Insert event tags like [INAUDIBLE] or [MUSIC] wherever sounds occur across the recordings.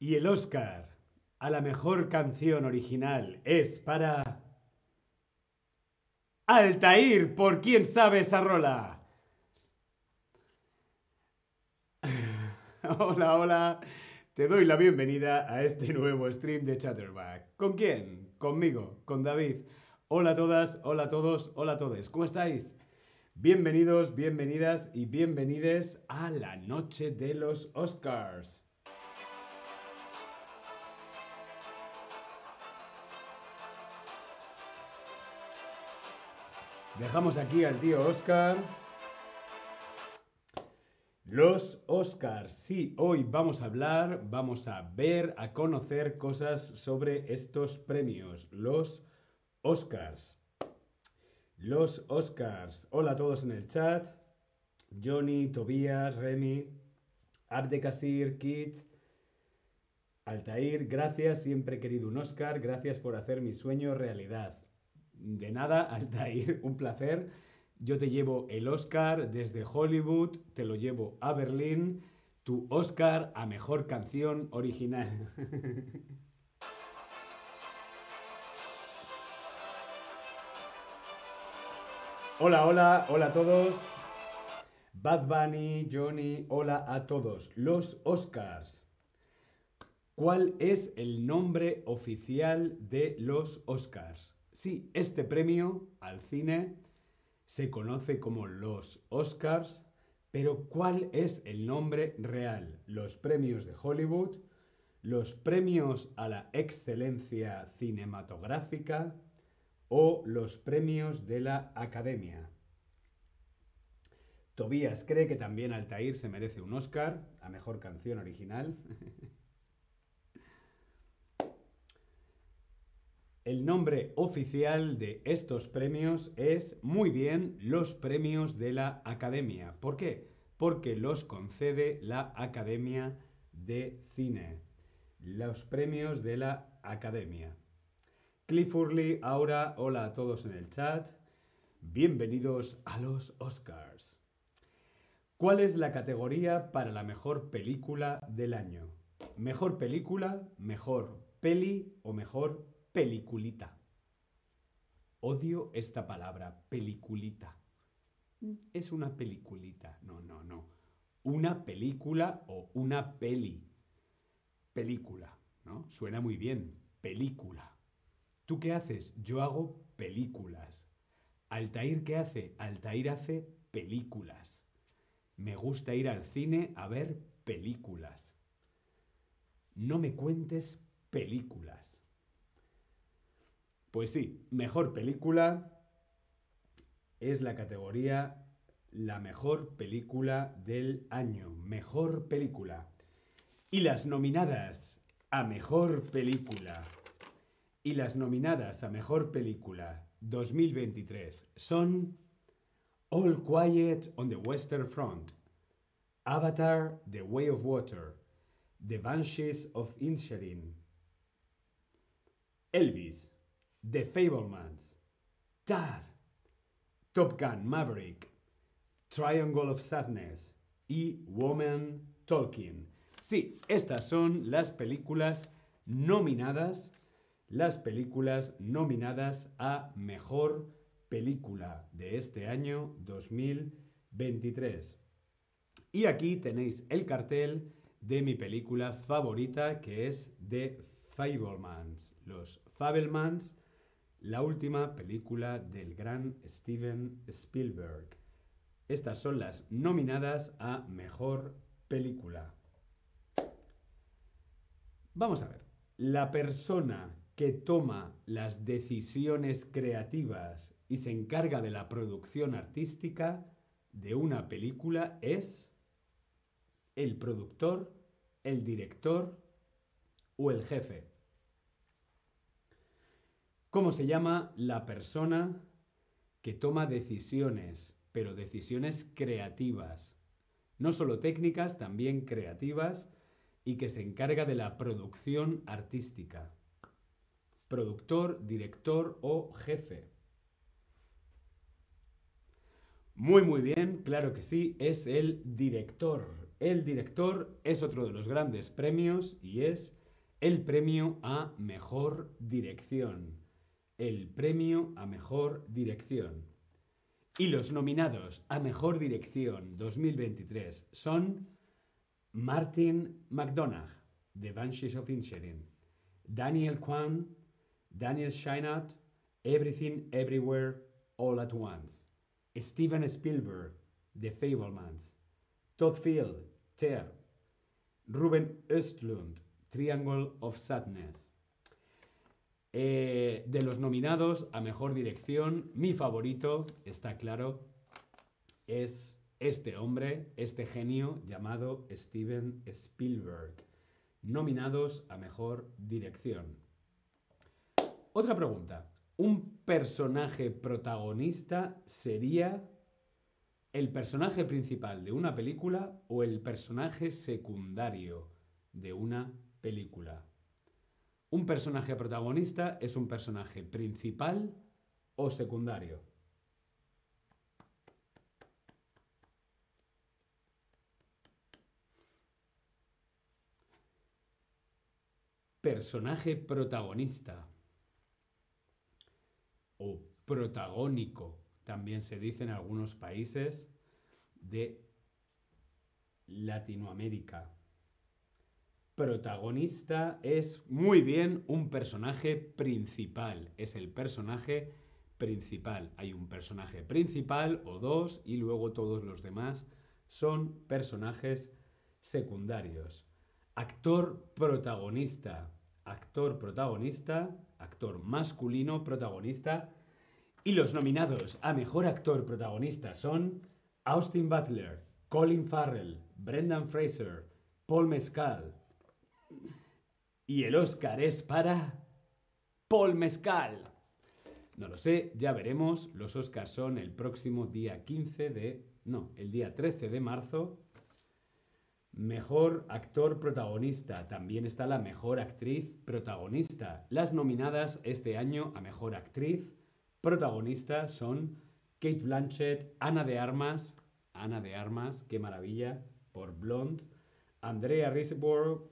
Y el Oscar a la mejor canción original es para... Altair, por quién sabe esa rola. [LAUGHS] hola, hola. Te doy la bienvenida a este nuevo stream de Chatterback. ¿Con quién? Conmigo, con David. Hola a todas, hola a todos, hola a todos. ¿Cómo estáis? Bienvenidos, bienvenidas y bienvenides a la noche de los Oscars. Dejamos aquí al tío Oscar. Los Oscars. Sí, hoy vamos a hablar, vamos a ver, a conocer cosas sobre estos premios. Los Oscars. Los Oscars. Hola a todos en el chat. Johnny, Tobías, Remy, Abdekasir, Kit, Altair, gracias, siempre he querido un Oscar, gracias por hacer mi sueño realidad. De nada, [LAUGHS] Altair, un placer. Yo te llevo el Oscar desde Hollywood, te lo llevo a Berlín, tu Oscar a Mejor Canción Original. [LAUGHS] hola, hola, hola a todos. Bad Bunny, Johnny, hola a todos. Los Oscars. ¿Cuál es el nombre oficial de los Oscars? Sí, este premio al cine se conoce como los Oscars, pero ¿cuál es el nombre real? ¿Los premios de Hollywood? ¿Los premios a la excelencia cinematográfica? ¿O los premios de la Academia? Tobías cree que también Altair se merece un Oscar a Mejor Canción Original. [LAUGHS] El nombre oficial de estos premios es muy bien los premios de la Academia. ¿Por qué? Porque los concede la Academia de Cine. Los premios de la Academia. Cliff Hurley, ahora, hola a todos en el chat. Bienvenidos a los Oscars. ¿Cuál es la categoría para la mejor película del año? ¿Mejor película, mejor peli o mejor peliculita. Odio esta palabra, peliculita. Es una peliculita. No, no, no. Una película o una peli. Película, ¿no? Suena muy bien. Película. ¿Tú qué haces? Yo hago películas. Altair, ¿qué hace? Altair hace películas. Me gusta ir al cine a ver películas. No me cuentes películas. Pues sí, mejor película es la categoría la mejor película del año. Mejor película. Y las nominadas a mejor película. Y las nominadas a mejor película 2023 son All Quiet on the Western Front, Avatar, The Way of Water, The Banshees of Inisherin, Elvis, The Fablemans, Tar, Top Gun Maverick, Triangle of Sadness y Woman Talking. Sí, estas son las películas nominadas, las películas nominadas a Mejor Película de este año 2023. Y aquí tenéis el cartel de mi película favorita que es The Fablemans, los Fablemans la última película del gran Steven Spielberg. Estas son las nominadas a Mejor Película. Vamos a ver. La persona que toma las decisiones creativas y se encarga de la producción artística de una película es el productor, el director o el jefe. ¿Cómo se llama la persona que toma decisiones, pero decisiones creativas? No solo técnicas, también creativas y que se encarga de la producción artística. Productor, director o jefe. Muy, muy bien, claro que sí, es el director. el director es otro de los grandes premios y es el premio a mejor dirección. El premio a mejor dirección. Y los nominados a mejor dirección 2023 son Martin McDonagh, de Banshees of Inisherin, Daniel Kwan, Daniel Scheinert, Everything Everywhere All at Once, Steven Spielberg, The Fablemans, Todd Field, Tear, Ruben Östlund, Triangle of Sadness. Eh, de los nominados a Mejor Dirección, mi favorito, está claro, es este hombre, este genio llamado Steven Spielberg. Nominados a Mejor Dirección. Otra pregunta. ¿Un personaje protagonista sería el personaje principal de una película o el personaje secundario de una película. Un personaje protagonista es un personaje principal o secundario. Personaje protagonista o protagónico también se dice en algunos países de Latinoamérica. Protagonista es muy bien un personaje principal, es el personaje principal. Hay un personaje principal o dos y luego todos los demás son personajes secundarios. Actor protagonista, actor protagonista, actor masculino protagonista y los nominados a Mejor Actor Protagonista son Austin Butler, Colin Farrell, Brendan Fraser, Paul Mescal. Y el Oscar es para Paul Mescal. No lo sé, ya veremos. Los Oscars son el próximo día 15 de... No, el día 13 de marzo. Mejor actor protagonista. También está la mejor actriz protagonista. Las nominadas este año a mejor actriz protagonistas son Kate Blanchett, Ana de Armas, Ana de Armas, qué maravilla, por Blonde, Andrea Riseborough,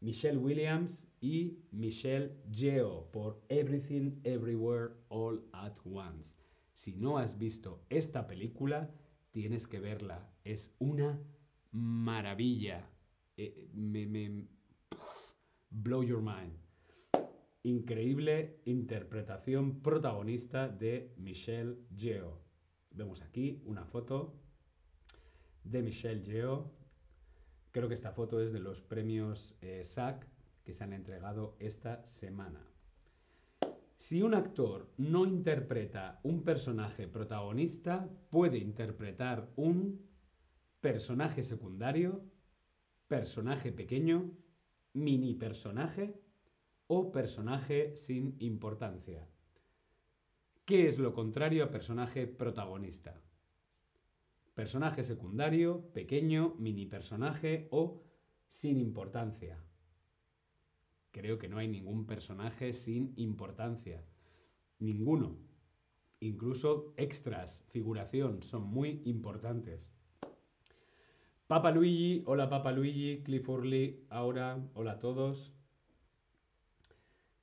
Michelle Williams y Michelle Yeoh por Everything Everywhere All at Once. Si no has visto esta película, tienes que verla. Es una maravilla. Eh, me, blow your mind increíble interpretación protagonista de Michelle Yeoh. Vemos aquí una foto de Michelle Yeoh. Creo que esta foto es de los premios eh, SAC que se han entregado esta semana. Si un actor no interpreta un personaje protagonista, puede interpretar un personaje secundario, personaje pequeño, mini personaje o personaje sin importancia. ¿Qué es lo contrario a personaje protagonista? Personaje secundario, pequeño, mini personaje o sin importancia. Creo que no hay ningún personaje sin importancia. Ninguno. Incluso extras, figuración, son muy importantes. Papa Luigi, hola Papa Luigi, Cliff Orley, Aura, hola a todos.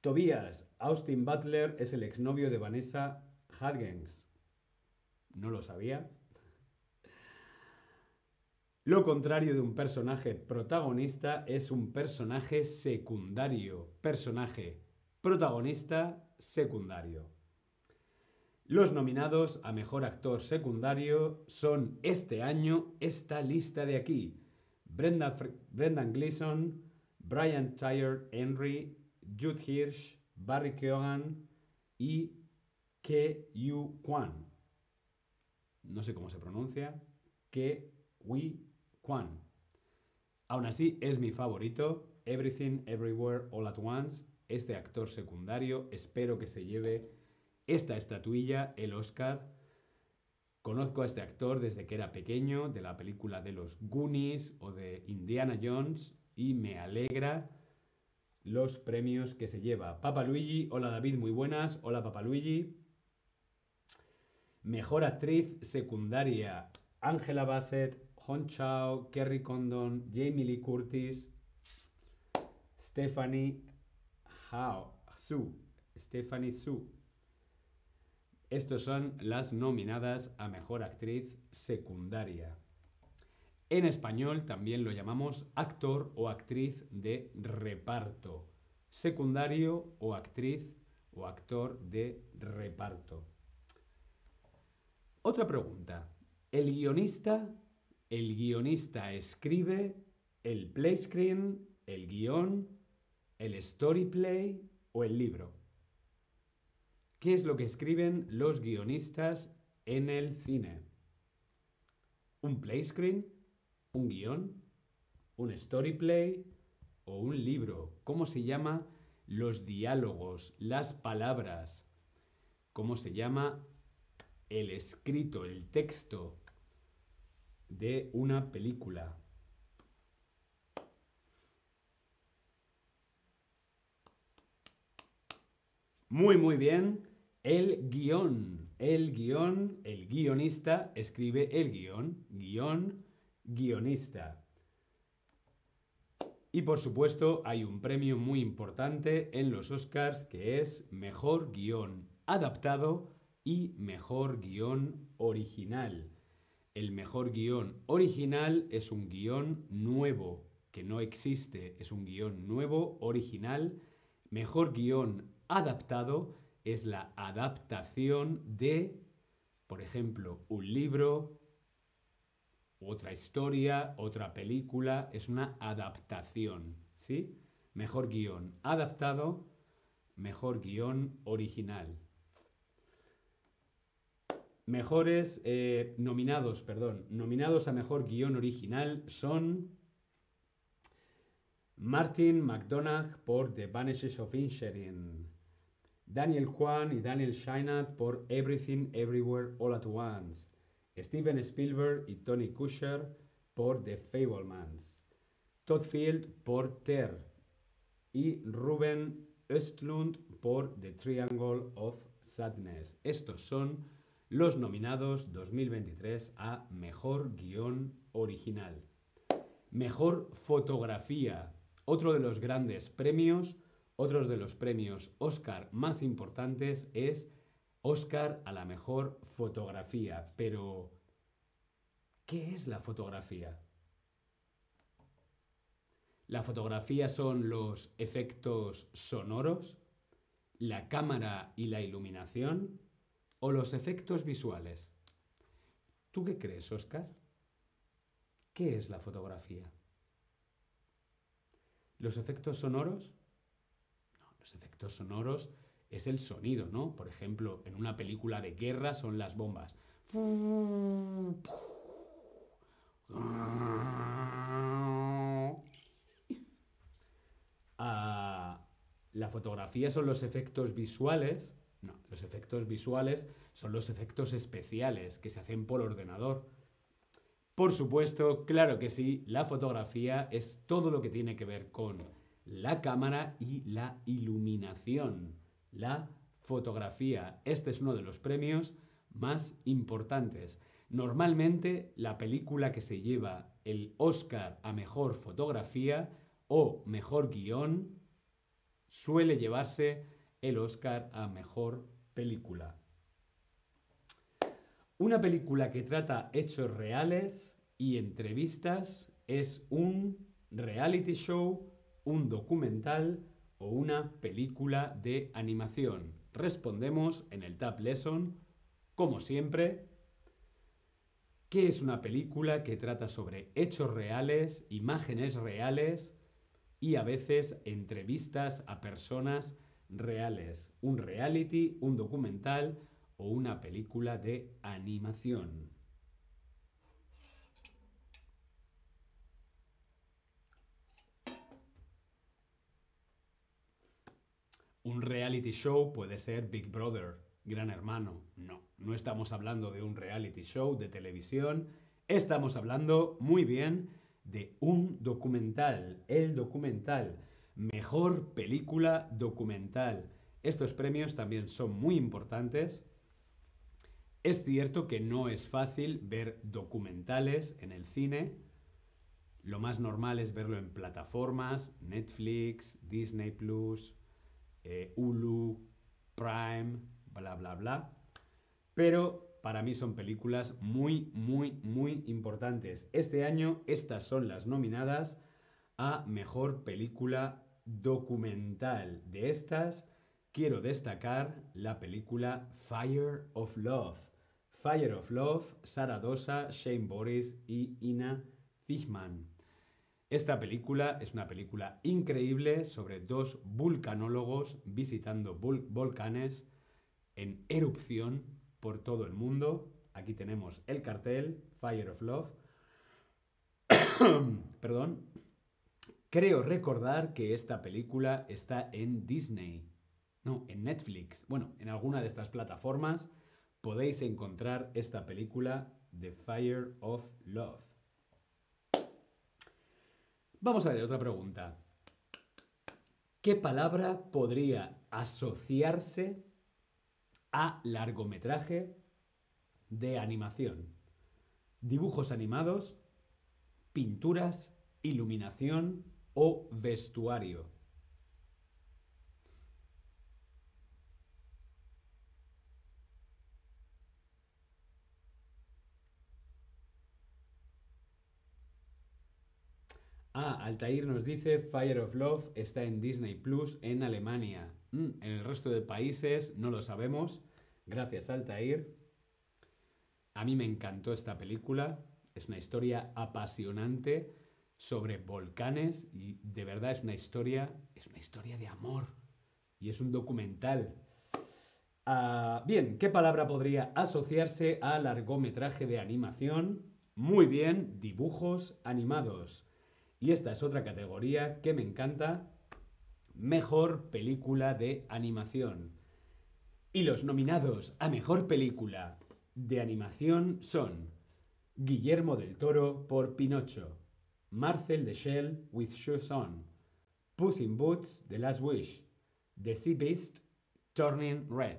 Tobias, Austin Butler es el exnovio de Vanessa Hudgens. No lo sabía. Lo contrario de un personaje protagonista es un personaje secundario. Personaje protagonista secundario. Los nominados a Mejor Actor Secundario son este año esta lista de aquí. Brendan Gleeson, Brian Tyler Henry, Jude Hirsch, Barry Keoghan y Ke Yu Kwan. No sé cómo se pronuncia. Ke Wi Kwan. Aún así, es mi favorito. Everything, Everywhere, All at Once. Este actor secundario. Espero que se lleve esta estatuilla, el Oscar. Conozco a este actor desde que era pequeño, de la película de los Goonies o de Indiana Jones, y me alegra los premios que se lleva. Papa Luigi, hola David, muy buenas. Hola Papa Luigi. Mejor actriz secundaria, Angela Bassett, Hong Chao, Kerry Condon, Jamie Lee Curtis, Stephanie Hao, Su, Stephanie Su. Estos son las nominadas a Mejor Actriz Secundaria. En español también lo llamamos actor o actriz de reparto, secundario o actriz o actor de reparto. Otra pregunta. ¿El guionista, el guionista escribe el play screen, el guion, el story play o el libro? ¿Qué es lo que escriben los guionistas en el cine? ¿Un play screen? ¿Un guion? ¿Un story play? ¿O un libro? ¿Cómo se llama los diálogos, las palabras? ¿Cómo se llama el escrito, el texto de una película? Muy, muy bien. El guion. El guion, el guionista escribe el guion. Guión, guionista. Y por supuesto hay un premio muy importante en los Oscars que es Mejor Guión Adaptado y Mejor Guión Original. El mejor guion original es un guion nuevo, que no existe, es un guion nuevo, original. Mejor guion adaptado es la adaptación de, por ejemplo, un libro, otra historia, otra película, es una adaptación, ¿sí? Mejor guion adaptado, mejor guion original. Mejores eh, nominados, perdón, nominados a mejor guion original son Martin McDonagh por The Vanishes of Inisherin, Daniel Kwan y Daniel Scheinert por Everything Everywhere All at Once, Steven Spielberg y Tony Kusher por The Fablemans, Todd Field por Ter y Ruben Östlund por The Triangle of Sadness. Estos son los nominados 2023 a Mejor Guión Original. Mejor Fotografía, otro de los grandes premios otro de los premios Oscar más importantes es Oscar a la mejor fotografía. Pero, ¿qué es la fotografía? La fotografía son los efectos sonoros, la cámara y la iluminación o los efectos visuales. ¿Tú qué crees, Oscar? ¿Qué es la fotografía? ¿Los efectos sonoros? Los efectos sonoros es el sonido, ¿no? Por ejemplo, en una película de guerra son las bombas. Ah, la fotografía son los efectos visuales. No, los efectos visuales son los efectos especiales que se hacen por ordenador. Por supuesto, claro que sí, la fotografía es todo lo que tiene que ver con la cámara y la iluminación, la fotografía. Este es uno de los premios más importantes. Normalmente la película que se lleva el Oscar a mejor fotografía o mejor guion suele llevarse el Oscar a mejor película. Una película que trata hechos reales y entrevistas es un reality show un documental o una película de animación? Respondemos en el Tab Lesson, como siempre. ¿Qué es una película que trata sobre hechos reales, imágenes reales y a veces entrevistas a personas reales? Un reality, un documental o una película de animación. Un reality show puede ser Big Brother, Gran Hermano. No, no estamos hablando de un reality show de televisión, estamos hablando muy bien de un documental, el documental, mejor película documental. Estos premios también son muy importantes Es cierto que no es fácil ver documentales en el cine. Lo más normal es verlo en plataformas, Netflix, Disney Plus, eh, Hulu, Prime, bla, bla, bla. Pero para mí son películas muy, muy, muy importantes. Este año estas son las nominadas a Mejor Película Documental. De estas, quiero destacar la película Fire of Love. Fire of Love, Sara Dosa, Shane Boris y Ina Fishman. Esta película es una película increíble sobre dos vulcanólogos visitando volcanes en erupción por todo el mundo. Aquí tenemos el cartel, Fire of Love. [COUGHS] Perdón. Creo recordar que esta película está en Disney. No, en Netflix. Bueno, en alguna de estas plataformas podéis encontrar esta película, The Fire of Love. Vamos a ver otra pregunta. ¿Qué palabra podría asociarse a largometraje de animación? Dibujos animados, pinturas, iluminación o vestuario. Ah, Altair nos dice Fire of Love está en Disney Plus en Alemania. Mm, en el resto de países no lo sabemos. Gracias, Altair. A mí me encantó esta película. Es una historia apasionante sobre volcanes y de verdad es una historia, es una historia de amor y es un documental. Ah, bien, ¿qué palabra podría asociarse a largometraje de animación? Muy bien, dibujos animados. Y esta es otra categoría que me encanta. Mejor película de animación. Y los nominados a Mejor película de animación son Guillermo del Toro por Pinocho, Marcel de Shell with Shoes On, Puss in Boots, The Last Wish, The Sea Beast, Turning Red.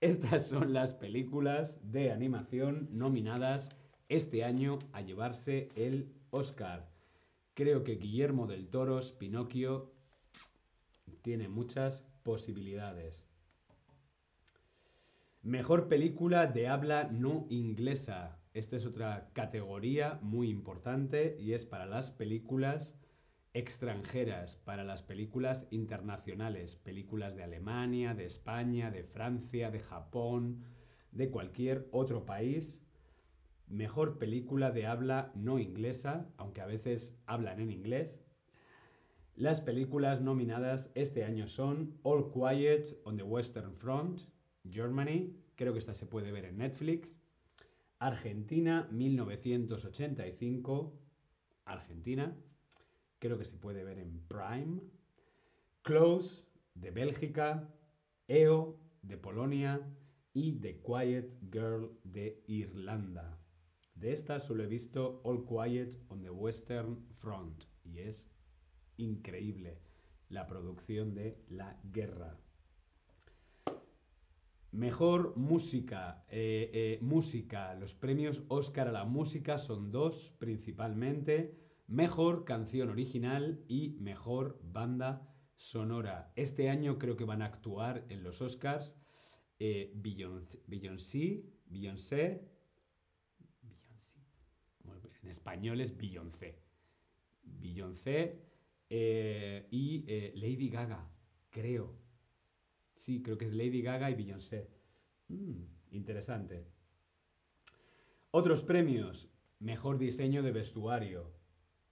Estas son las películas de animación nominadas este año a llevarse el Oscar. Creo que Guillermo del Toros, Pinocchio, tiene muchas posibilidades. Mejor película de habla no inglesa. Esta es otra categoría muy importante y es para las películas extranjeras, para las películas internacionales, películas de Alemania, de España, de Francia, de Japón, de cualquier otro país Mejor película de habla no inglesa, aunque a veces hablan en inglés. Las películas nominadas este año son All Quiet on the Western Front, Germany, creo que esta se puede ver en Netflix. Argentina, 1985, Argentina, creo que se puede ver en Prime. Close, de Bélgica. EO, de Polonia. Y The Quiet Girl, de Irlanda. De estas solo he visto All Quiet on the Western Front y es increíble la producción de La Guerra. Mejor música. Eh, eh, música. Los premios Oscar a la música son dos principalmente. Mejor canción original y mejor banda sonora. Este año creo que van a actuar en los Oscars eh, Beyoncé, Beyoncé, en español es Beyoncé. Beyoncé eh, y Lady Gaga, creo. Sí, creo que es Lady Gaga y Beyoncé. Mm, interesante. Otros premios. Mejor diseño de vestuario.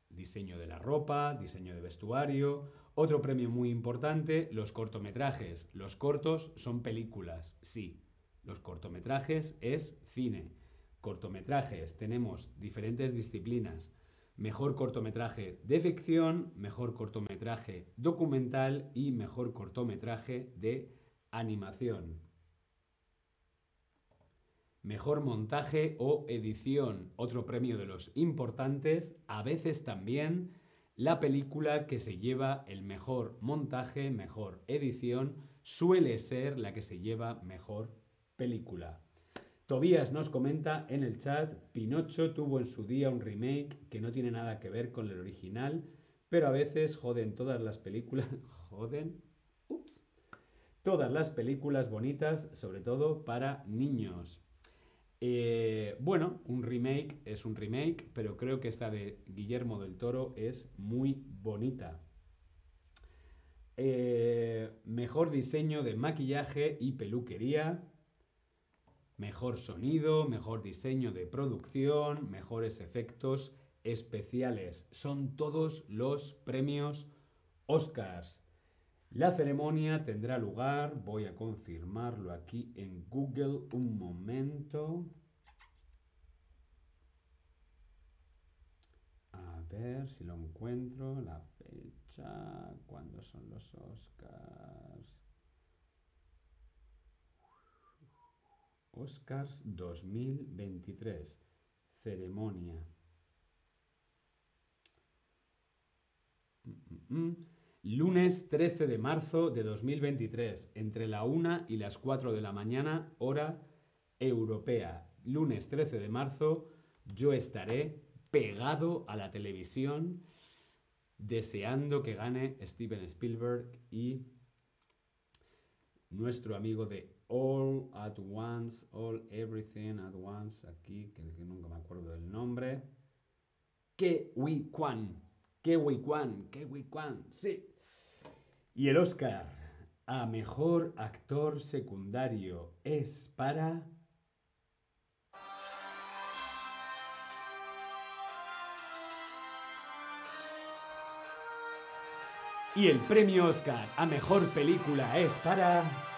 Diseño de la ropa, diseño de vestuario. Otro premio muy importante, los cortometrajes. Los cortos son películas, sí. Los cortometrajes es cine cortometrajes. Tenemos diferentes disciplinas. Mejor cortometraje de ficción, mejor cortometraje documental y mejor cortometraje de animación. Mejor montaje o edición, otro premio de los importantes, a veces también la película que se lleva el mejor montaje, mejor edición, suele ser la que se lleva mejor película. Tobías nos comenta en el chat, Pinocho tuvo en su día un remake que no tiene nada que ver con el original, pero a veces joden todas las películas, [LAUGHS] joden, ups, todas las películas bonitas, sobre todo para niños. Eh, bueno, un remake es un remake, pero creo que esta de Guillermo del Toro es muy bonita. Eh, mejor diseño de maquillaje y peluquería. Mejor sonido, mejor diseño de producción, mejores efectos especiales. Son todos los premios Oscars. La ceremonia tendrá lugar, voy a confirmarlo aquí en Google un momento. A ver si lo encuentro, la fecha, cuándo son los Oscars. Oscars 2023. Ceremonia. Mm, mm, mm. Lunes 13 de marzo de 2023, entre la 1 y las 4 de la mañana, hora europea. Lunes 13 de marzo, yo estaré pegado a la televisión deseando que gane Steven Spielberg y nuestro amigo de All at Once, All Everything at Once, aquí, que, nunca me acuerdo del nombre. Que Wei Kwan. Que Wei Kwan, que Wei Kwan, sí. Y el Oscar a Mejor Actor Secundario es para... Y el premio Oscar a Mejor Película es para...